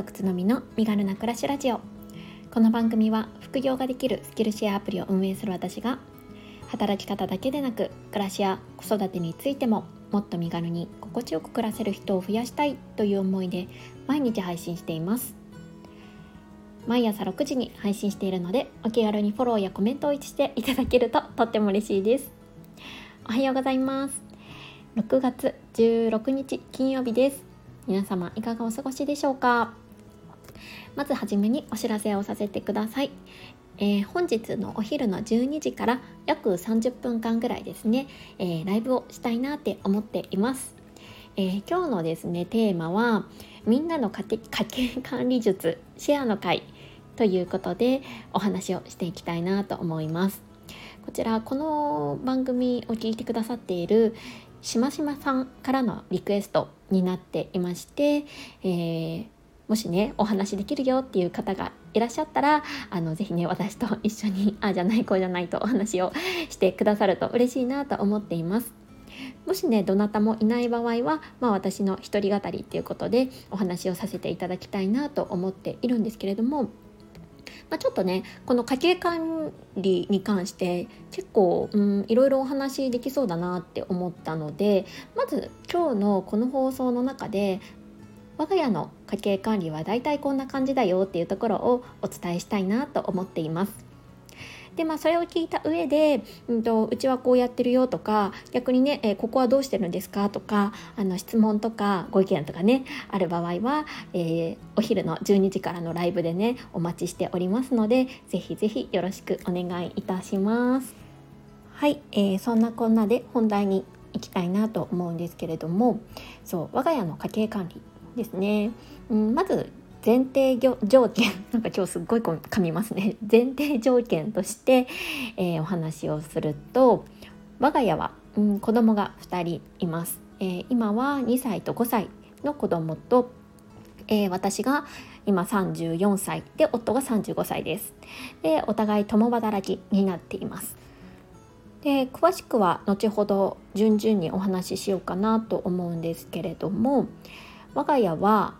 族つのみの身軽な暮らしラジオ。この番組は副業ができるスキルシェアアプリを運営する私が働き方だけでなく暮らしや子育てについてももっと身軽に心地よく暮らせる人を増やしたいという思いで毎日配信しています。毎朝6時に配信しているのでお気軽にフォローやコメントをしていただけるととっても嬉しいです。おはようございます。6月16日金曜日です。皆様いかがお過ごしでしょうか？まずはじめにお知らせをさせてください、えー、本日のお昼の12時から約30分間ぐらいですね、えー、ライブをしたいなって思っています、えー、今日のですねテーマはみんなの家計管理術シェアの会ということでお話をしていきたいなと思います。こちらこの番組を聞いてくださっているしましまさんからのリクエストになっていまして、えー、もしねお話しできるよっていう方がいらっしゃったらあのぜひね私と一緒にああじゃないこうじゃないとお話をしてくださると嬉しいなと思っています。もしねどなたもいない場合は、まあ、私の一人語りっていうことでお話をさせていただきたいなと思っているんですけれどもまあ、ちょっとねこの家計管理に関して結構、うん、いろいろお話できそうだなって思ったのでまず今日のこの放送の中で我が家の家計管理はだいたいこんな感じだよっていうところをお伝えしたいなと思っています。でまあそれを聞いた上で、うんと、うちはこうやってるよとか逆にね、えー、ここはどうしてるんですかとかあの質問とかご意見とかねある場合は、えー、お昼の12時からのライブでねお待ちしておりますのでぜひぜひよろしくお願いいたします。はい、えー、そんなこんなで本題に行きたいなと思うんですけれどもそう我が家の家計管理ですね、うん、まず前提条件 なんか今日すっごい噛みますね。前提条件として、えー、お話をすると我が家は、うん、子供が2人います、えー、今は2歳と5歳の子供と、えー、私が今34歳で夫が35歳です。でお互い共働きになっています。で詳しくは後ほど順々にお話ししようかなと思うんですけれども我が家は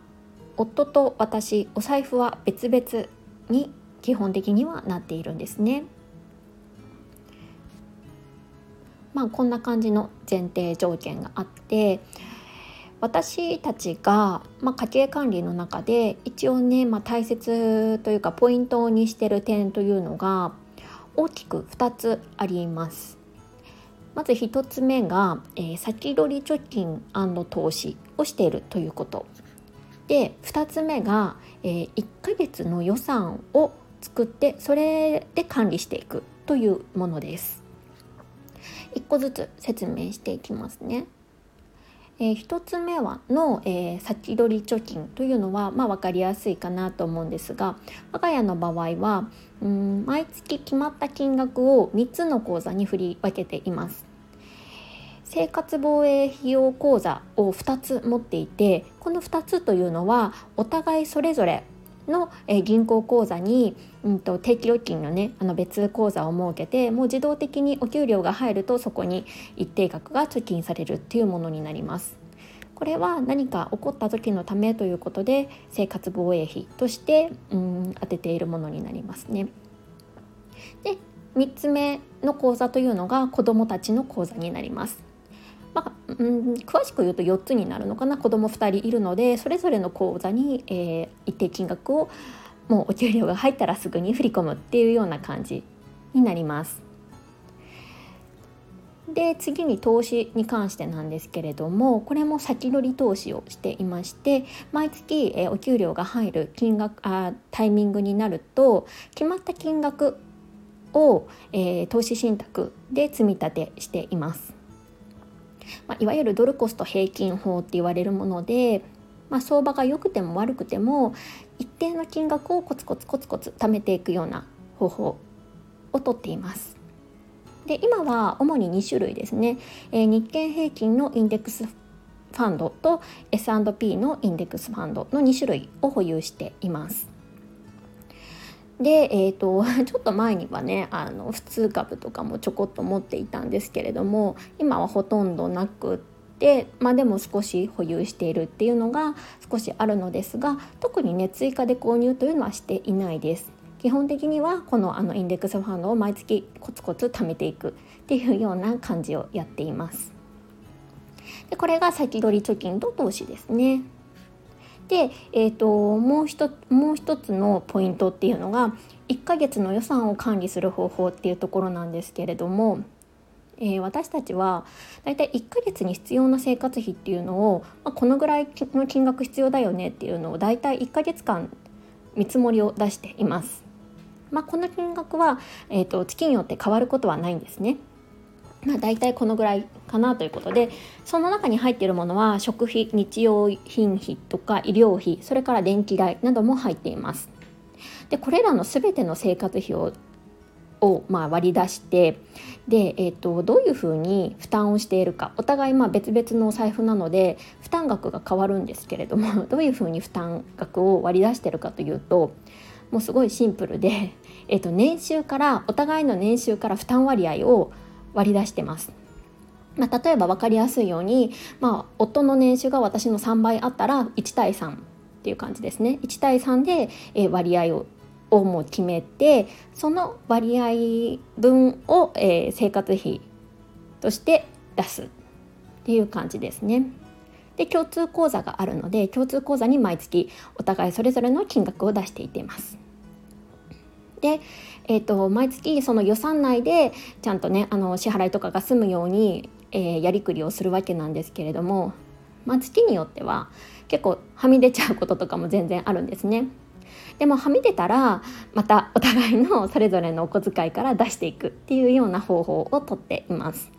夫と私お財布は別々に基本的にはなっているんですね。まあこんな感じの前提条件があって私たちが、まあ、家計管理の中で一応ね、まあ、大切というかポイントにしてる点というのが大きく2つあります。まず1つ目が、えー、先取り貯金投資をしているということで2つ目が、えー、1ヶ月の予算を作ってそれで管理していくというものです。1個ずつ説明していきますね。えー、1つ目はの、えー、先取り貯金というのは、まあ、分かりやすいかなと思うんですが我が家の場合はうん毎月決まった金額を3つの口座に振り分けています。生活防衛費用口座を2つ持っていてこの2つというのはお互いそれぞれの銀行口座に、うんと、定期預金のねあの別口座を設けてもう自動的にお給料が入るとそこに一定額が貯金されるっていうものになります。これは何か起こった時のためということで生活防衛費としてうん当てているものになりますね。で3つ目の口座というのが子どもたちの口座になります。まあ、うん、詳しく言うと4つになるのかな子供2人いるのでそれぞれの口座に、えー、一定金額をもうお給料が入ったらすぐに振り込むっていうような感じになります。で次に投資に関してなんですけれどもこれも先取り投資をしていまして毎月、えー、お給料が入る金額あタイミングになると決まった金額を、えー、投資信託で積み立てしています。まあ、いわゆるドルコスト平均法って言われるもので、まあ、相場が良くても悪くても一定の金額をコツコツコツコツ貯めていくような方法をとっています。で今は主に2種類ですね、えー、日経平均のインデックスファンドと S&P のインデックスファンドの2種類を保有しています。で、えーと、ちょっと前にはねあの普通株とかもちょこっと持っていたんですけれども今はほとんどなくっで、まあ、でも少し保有しているっていうのが少しあるのですが特にね追加で購入というのはしていないです。基本的にはこのあのインデックスファンドを毎月コツコツ貯めていくっていうような感じをやっています。でこれが先取り貯金と投資ですね。で、えーと、もう一もう一つのポイントっていうのが1ヶ月の予算を管理する方法っていうところなんですけれども、えー、私たちはだいたい1ヶ月に必要な生活費っていうのを、まあ、このぐらいの金額必要だよねっていうのをだいたい1ヶ月間見積もりを出しています。まあ、この金額は、えーと月によって変わることはないんですね。まあ、大体このぐらいかなということでその中に入っているものは食費日用品費とか医療費それから電気代なども入っています。でこれらの全ての生活費ををまあ割り出してで、えーと、どういうふうに負担をしているかお互いまあ別々のお財布なので負担額が変わるんですけれども どういうふうに負担額を割り出しているかというともうすごいシンプルで、えーと年収からお互いの年収から負担割合を割り出してます。まあ、例えば分かりやすいように、まあ、夫の年収が私の3倍あったら1対3っていう感じですね1対3で、え割合ををもう決めてその割合分を、え、生活費として出すっていう感じですね。で共通口座があるので共通口座に毎月お互いそれぞれの金額を出していっています。で、えーと、毎月その予算内でちゃんとねあの支払いとかが済むように、えー、やりくりをするわけなんですけれども、まあ、月によっては結構はみ出ちゃうこととかも全然あるんですね。でもはみ出たらまたお互いのそれぞれのお小遣いから出していくっていうような方法をとっています。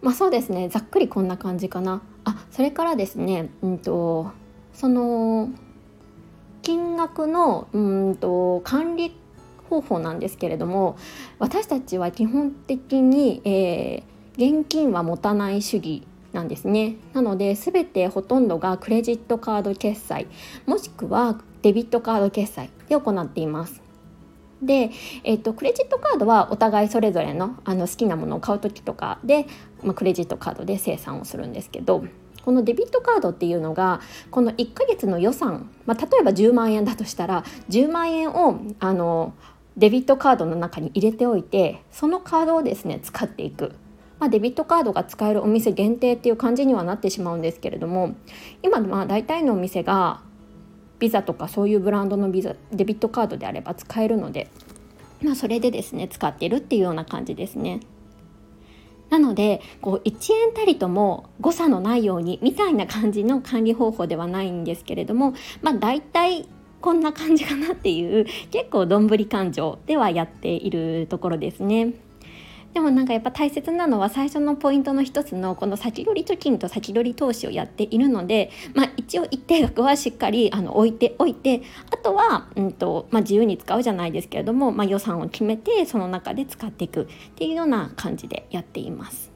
まあそうですねざっくりこんな感じかな。あそれからですね、うんとその金額のうんと管理方法なんですけれども私たちは基本的に、えー、現金は持たない主義なんですね。なので全てほとんどがクレジットカード決済もしくはデビットカード決済で行っています。で、えーと、クレジットカードはお互いそれぞれのあの好きなものを買う時とかで、まあ、クレジットカードで生産をするんですけどこのデビットカードっていうのがこの1ヶ月の予算、まあ、例えば10万円だとしたら10万円をあのデビットカードの中に入れておいてそのカードをですね使っていく。まあ、デビットカードが使えるお店限定っていう感じにはなってしまうんですけれども今まあ大体のお店がビザとかそういうブランドのビザデビットカードであれば使えるので、まあ、それでですね使ってるっていうような感じですね。なのでこう1円たりとも誤差のないようにみたいな感じの管理方法ではないんですけれどもまあ大体こんな感じかなっていう結構どんぶり勘定ではやっているところですね。でもなんかやっぱ大切なのは最初のポイントの一つのこの先取り貯金と先取り投資をやっているので、まあ、一応一定額はしっかりあの置いておいてあとは、うんとまあ、自由に使うじゃないですけれども、まあ、予算を決めてその中で使っていくっていうような感じでやっています。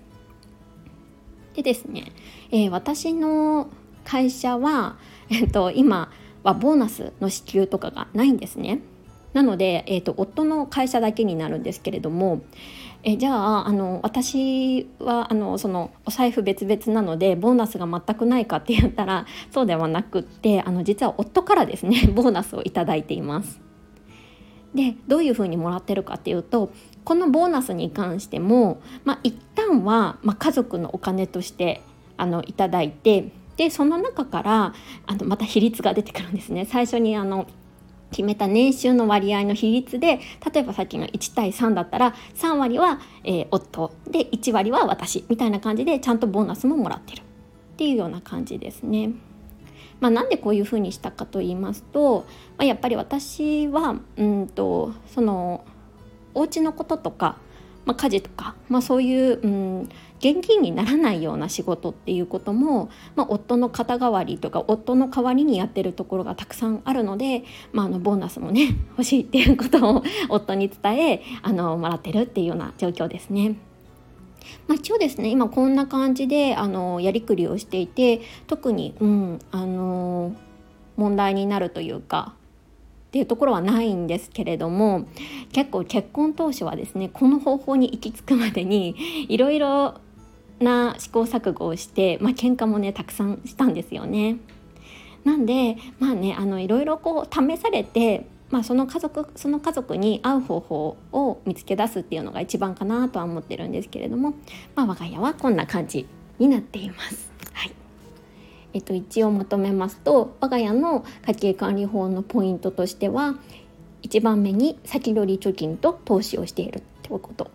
でですね、えー、私の会社は、えーと、今はボーナスの支給とかがないんですね。なので、えーと夫の会社だけになるんですけれども、えじゃああの私はあのそのお財布別々なのでボーナスが全くないかって言ったらそうではなくってあの実は夫からですね ボーナスを頂いています。でどういうふうにもらってるかっていうとこのボーナスに関しても、まあ、一旦は、まあ、家族のお金としてあのいただいてでその中からあのまた比率が出てくるんですね。最初にあの決めた年収の割合の比率で例えばさっきの1対3だったら3割は、えー、夫。で1割は私。みたいな感じでちゃんとボーナスももらってる。っていうような感じですね。まあ、なんでこういうふうにしたかと言いますと、まあ、やっぱり私はうんとそのお家のこととかまあ、家事とか、まあ、そういう、うん、現金にならないような仕事っていうことも、まあ、夫の肩代わりとか夫の代わりにやってるところがたくさんあるので、まあ、あのボーナスもね 欲しいっていうことを 夫に伝えあのもらってるっていうような状況ですね。まあ、一応ですね今こんな感じであのやりくりをしていて特に、うん、あの問題になるというかっていうところはないんですけれども結構結婚当初はですねこの方法に行き着くまでにいろいろな試行錯誤をして、まあ喧嘩もねたくさんしたんですよね。なんでまあねあのいろいろこう試されてまあ、その家族その家族に合う方法を見つけ出すっていうのが一番かなとは思ってるんですけれども、まあ、我が家はこんな感じになっています。はいえっと、一応まとめますと我が家の家計管理法のポイントとしては1番目に先取り貯金と投資をしているってこと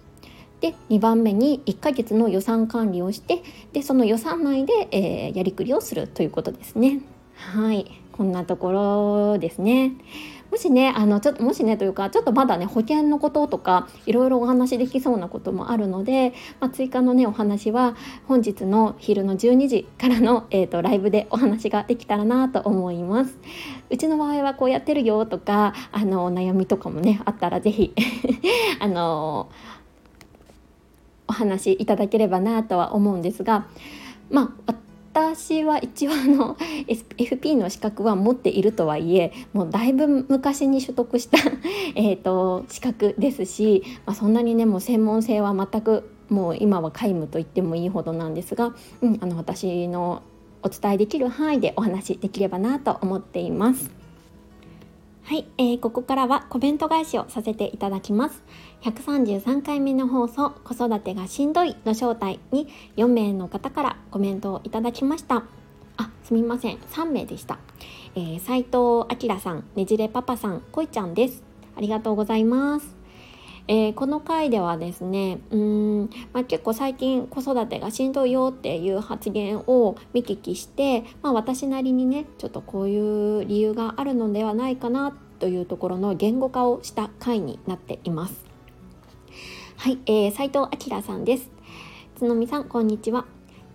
で2番目に1ヶ月の予算管理をしてでその予算内で、えー、やりくりをするということですね。はいこんなところですね。もしねあのちょっともしねというかちょっとまだね保険のこととかいろいろお話できそうなこともあるので、まあ、追加のねお話は本日の昼の12時からの、えーと、ライブでお話ができたらなと思います。うちの場合はこうやってるよとかあのお悩みとかもねあったら是非 あのお話いただければなとは思うんですがまあ私は一応あの FP の資格は持っているとはいえもうだいぶ昔に取得した えと資格ですし、まあ、そんなにねもう専門性は全くもう今は皆無と言ってもいいほどなんですが、うん、あの私のお伝えできる範囲でお話できればなと思っています。はい、えー、ここからはコメント返しをさせていただきます。133回目の放送「子育てがしんどい」の正体に4名の方からコメントをいただきました。あ、すみません、3名でした。えー、藤明さん、ねじれパパさん、こいちゃんです。ありがとうございます。えー、この回ではですねうん、まあ、結構最近子育てがしんどいよっていう発言を見聞きして、まあ、私なりにねちょっとこういう理由があるのではないかなというところの言語化をした回になっています。はい、えー、斉藤明さんです。つのみさんこんにちは。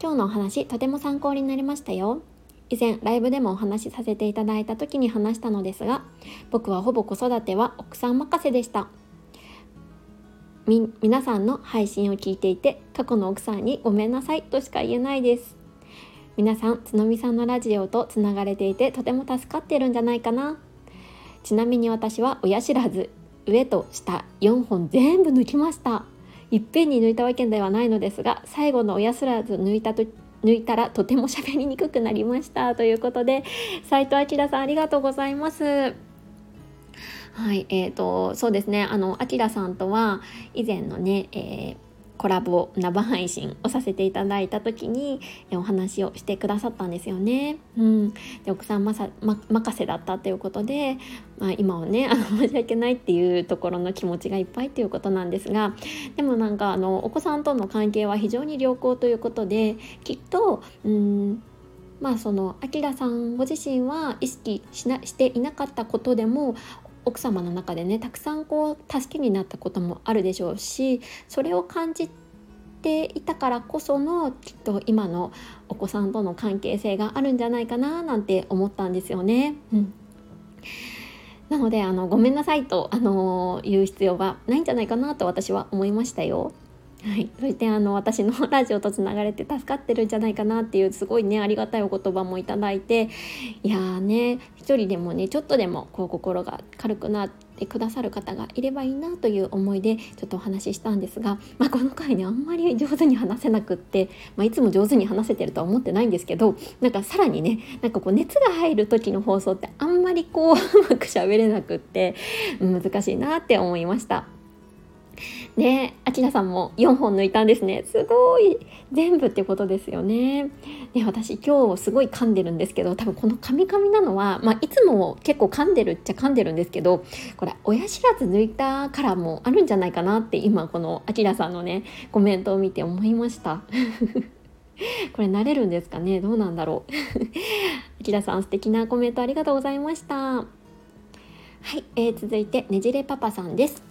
今日のお話とても参考になりましたよ。以前ライブでもお話しさせていただいた時に話したのですが僕はほぼ子育ては奥さん任せでしたみ皆さんの配信を聞いていて過去の奥さんにごめんなさいとしか言えないです皆さんつのみさんのラジオとつながれていてとても助かってるんじゃないかなちなみに私は親知らず上と下4本全部抜きました。いっぺんに抜いたわけではないのですが最後の親知らず抜いたと抜いたらとても喋りにくくなりましたということで斉藤明さんありがとうございます。はい、えーと、そうですね。あの明さんとは以前のね、えー、コラボ生配信をさせていただいた時にお話をしてくださったんですよね。うん、で奥さんまさ、ま、任せだったということで、まあ、今はねあの 申し訳ないっていうところの気持ちがいっぱいということなんですがでもなんかあのお子さんとの関係は非常に良好ということできっとうんまあそのあきらさんご自身は意識しなしていなかったことでも奥様の中でねたくさんこう助けになったこともあるでしょうしそれを感じていたからこそのきっと今のお子さんとの関係性があるんじゃないかななんて思ったんですよね。うんなのであのごめんなさいとあの言う必要はないんじゃないかなと私は思いましたよ。はい、そしてあの私の ラジオとつながれて助かってるんじゃないかなっていうすごいねありがたいお言葉もいただいていやーね一人でもねちょっとでもこう心が軽くなってくださる方がいればいいなという思いでちょっとお話ししたんですが、まあ、この回ねあんまり上手に話せなくって、まあ、いつも上手に話せてるとは思ってないんですけどなんかさらにねなんかこう熱が入る時の放送ってあんまりこううまく喋れなくって難しいなって思いました。ねあきらさんも4本抜いたんですね。すごい。全部ってことですよね。で私今日すごい噛んでるんですけど多分このカミカミなのは、まあ、いつも結構噛んでるっちゃ噛んでるんですけどこれ親知らず抜いたからもあるんじゃないかなって今このあきらさんのねコメントを見て思いました。これ慣れるんですかね？どうなんだろう？あきらさん素敵なコメントありがとうございました。はい、えー、続いてねじれパパさんです。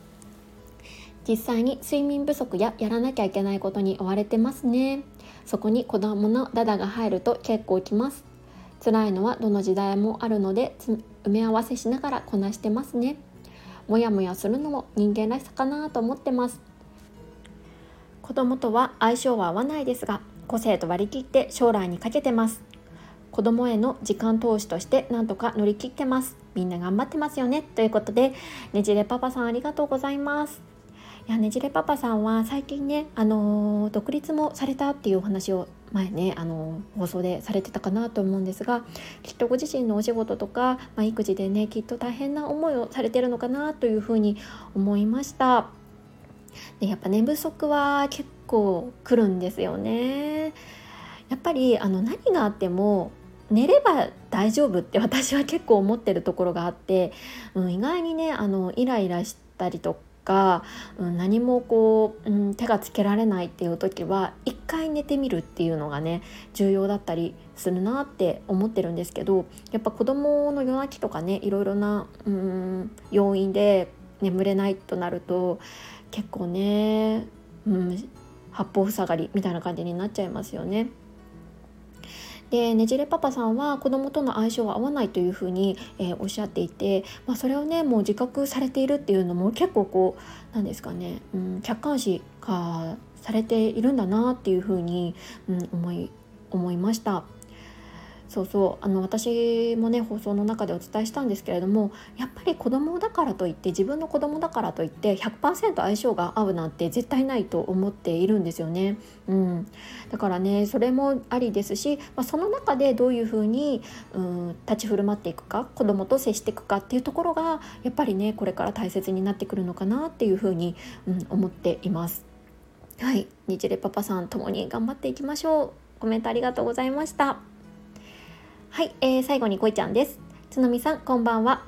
実際に睡眠不足ややらなきゃいけないことに追われてますね。そこに子供のダダが入ると結構きます。辛いのはどの時代もあるので埋め合わせしながらこなしてますね。もやもやするのも人間らしさかなと思ってます。子供とは相性は合わないですが個性と割り切って将来にかけてます。子供への時間投資としてなんとか乗り切ってます。みんな頑張ってますよね。ということでねじれパパさんありがとうございます。いやねじれパパさんは最近ね、あのー、独立もされたっていうお話を前ね、あのー、放送でされてたかなと思うんですがきっとご自身のお仕事とか、まあ、育児でねきっと大変な思いをされてるのかなというふうに思いました。でやっぱ寝不足は結構くるんですよね。やっぱりあの何があっても寝れば大丈夫って私は結構思ってるところがあって、うん、意外にねあのイライラしたりとかか、うん、何もこう、うん、手がつけられないっていう時は一回寝てみるっていうのがね重要だったりするなって思ってるんですけどやっぱ子どもの夜泣きとかねいろいろな、うん、要因で眠れないとなると結構ね、うん、八方塞がりみたいな感じになっちゃいますよね。でねじれパパさんは子供との相性は合わないというふうに、えー、おっしゃっていて、まあ、それをねもう自覚されているっていうのも結構こうなんですかね、うん、客観視化されているんだなっていうふうに、うん、思い思いました。そうそうあの私もね放送の中でお伝えしたんですけれどもやっぱり子供だからといって自分の子供だからといって100%相性が合うなんて絶対ないと思っているんですよね。うん、だからねそれもありですし、まあ、その中でどういうふうに、うん、立ち振る舞っていくか子供と接していくかっていうところがやっぱりねこれから大切になってくるのかなっていうふうに、うん、思っています。はい、日レパパさんともに頑張っていきましょう。コメントありがとうございました。はい、えー、最後にこいちゃんです。つのみさんこんばんは。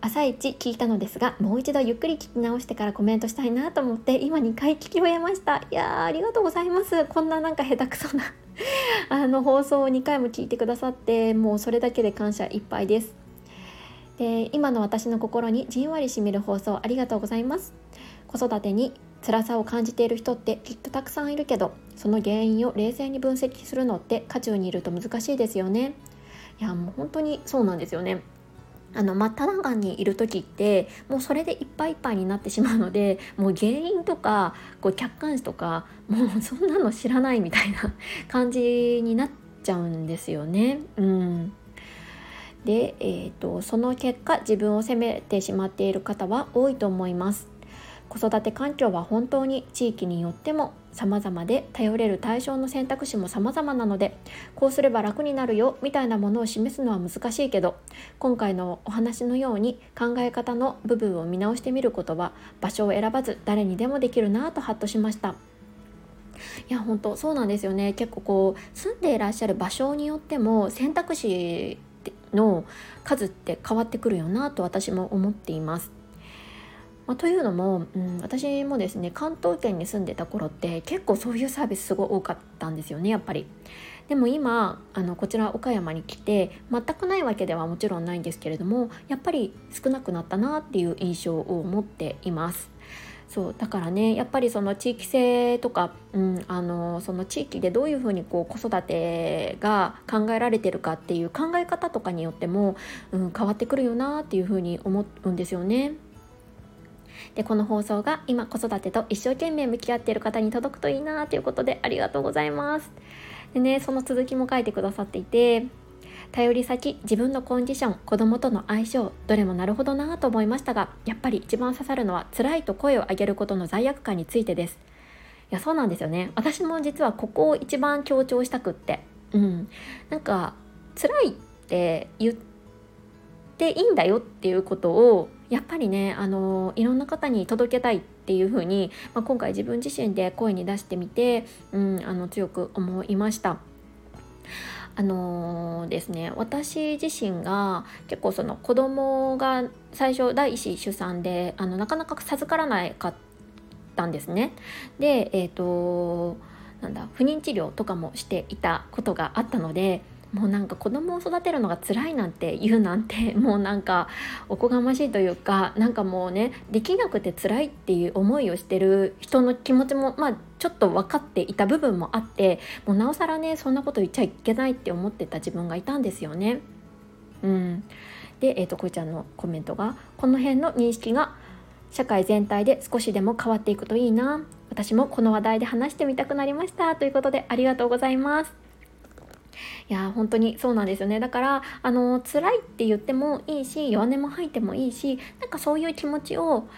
朝一聞いたのですがもう一度ゆっくり聞き直してからコメントしたいなと思って今2回聞き終えました。いやありがとうございます。こんななんか下手くそな あの放送を2回も聞いてくださってもうそれだけで感謝いっぱいです。で今の私の心にじんわりしみる放送ありがとうございます。子育てに辛さを感じている人ってきっとたくさんいるけどその原因を冷静に分析するのって渦中にいると難しいですよね。いやもう本当にそうなんですよね。あの真っ只中にいる時ってもうそれでいっぱいいっぱいになってしまうのでもう原因とかこう客観視とかもうそんなの知らないみたいな 感じになっちゃうんですよね。うんで、えーとその結果自分を責めてしまっている方は多いと思います。子育て環境は本当に地域によっても様々で頼れる対象の選択肢も様々なのでこうすれば楽になるよみたいなものを示すのは難しいけど今回のお話のように考え方の部分を見直してみることは場所を選ばず誰にでもできるなとハッとしました。いや本当そうなんですよね。結構こう住んでいらっしゃる場所によっても選択肢の数って変わってくるよなと私も思っています。まあ、というのも、うん、私もですね関東圏に住んでた頃って結構そういうサービスすごい多かったんですよねやっぱり。でも今あのこちら岡山に来て全くないわけではもちろんないんですけれどもやっぱり少なくなったなっていう印象を持っています。そうだからねやっぱりその地域性とか、うん、あのその地域でどういうふうにこう子育てが考えられてるかっていう考え方とかによっても、うん、変わってくるよなっていうふうに思うんですよね。でこの放送が今子育てと一生懸命向き合っている方に届くといいなということでありがとうございます。でねその続きも書いてくださっていて頼り先自分のコンディション子供との相性どれもなるほどなと思いましたがやっぱり一番刺さるのは辛いと声を上げることの罪悪感についてです。いやそうなんですよね。私も実はここを一番強調したくって。うん。なんか辛いって言っていいんだよっていうことをやっぱりねあのいろんな方に届けたいっていうふうに、まあ、今回自分自身で声に出してみて、うん、あの強く思いました。あのー、ですね私自身が結構その子供が最初第一子出産であのなかなか授からないかったんですね。でえっ、ー、となんだ不妊治療とかもしていたことがあったのでもうなんか子供を育てるのが辛いなんて言うなんて もうなんかおこがましいというかなんかもうねできなくて辛いっていう思いをしてる人の気持ちもまあちょっと分かっていた部分もあってもうなおさらねそんなこと言っちゃいけないって思ってた自分がいたんですよね。うん、で、えーと、こいちゃんのコメントが「この辺の認識が社会全体で少しでも変わっていくといいな私もこの話題で話してみたくなりました」ということでありがとうございます。いや本当にそうなんですよねだからあの辛いって言ってもいいし弱音も吐いてもいいしなんかそういう気持ちを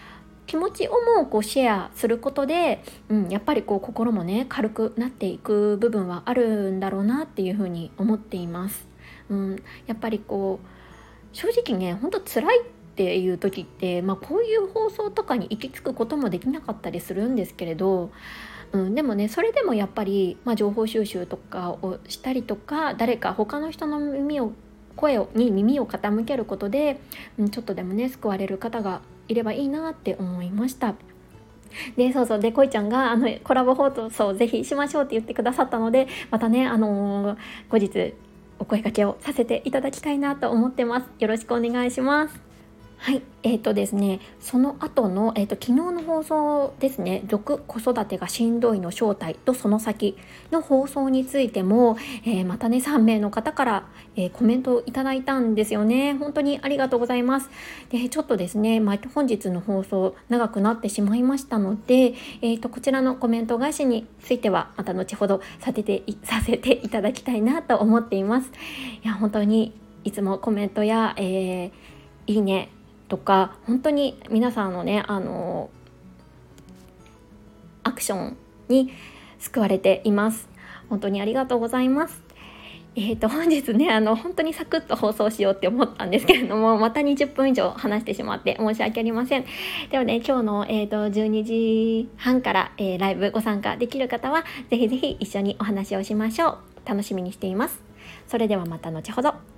気持ちをもこうシェアすることで、うん、やっぱりこう心もね軽くなっていく部分はあるんだろうなっていうふうに思っています。うん、やっぱりこう正直ねほんと辛いっていう時って、まあ、こういう放送とかに行き着くこともできなかったりするんですけれど、うん、でもねそれでもやっぱり、まあ、情報収集とかをしたりとか誰か他の人の耳を声をに耳を傾けることで、うん、ちょっとでもね救われる方がいればいいなって思いました。で、そうそう。で、こいちゃんが、あの、コラボ放送をぜひしましょうって言ってくださったので、またね、あのー、後日、お声掛けをさせていただきたいなと思ってます。よろしくお願いします。はい、えーとですね、その後の、えーと、昨日の放送ですね「6子育てがしんどい」の正体とその先の放送についても、えー、またね3名の方から、えー、コメントをいただいたんですよね。本当にありがとうございます。でちょっとですね、まあ、本日の放送長くなってしまいましたので、えーと、こちらのコメント返しについてはまた後ほどさせてさせていただきたいなと思っています。いや本当にいつもコメントや、えいいねとか本当に皆さんのねあのアクションに救われています。本当にありがとうございます。えーと、本日ねあの本当にサクッと放送しようって思ったんですけれどもまた20分以上話してしまって申し訳ありません。ではね今日の、えーと、12時半から、えー、ライブご参加できる方はぜひぜひ一緒にお話をしましょう。楽しみにしています。それではまた後ほど。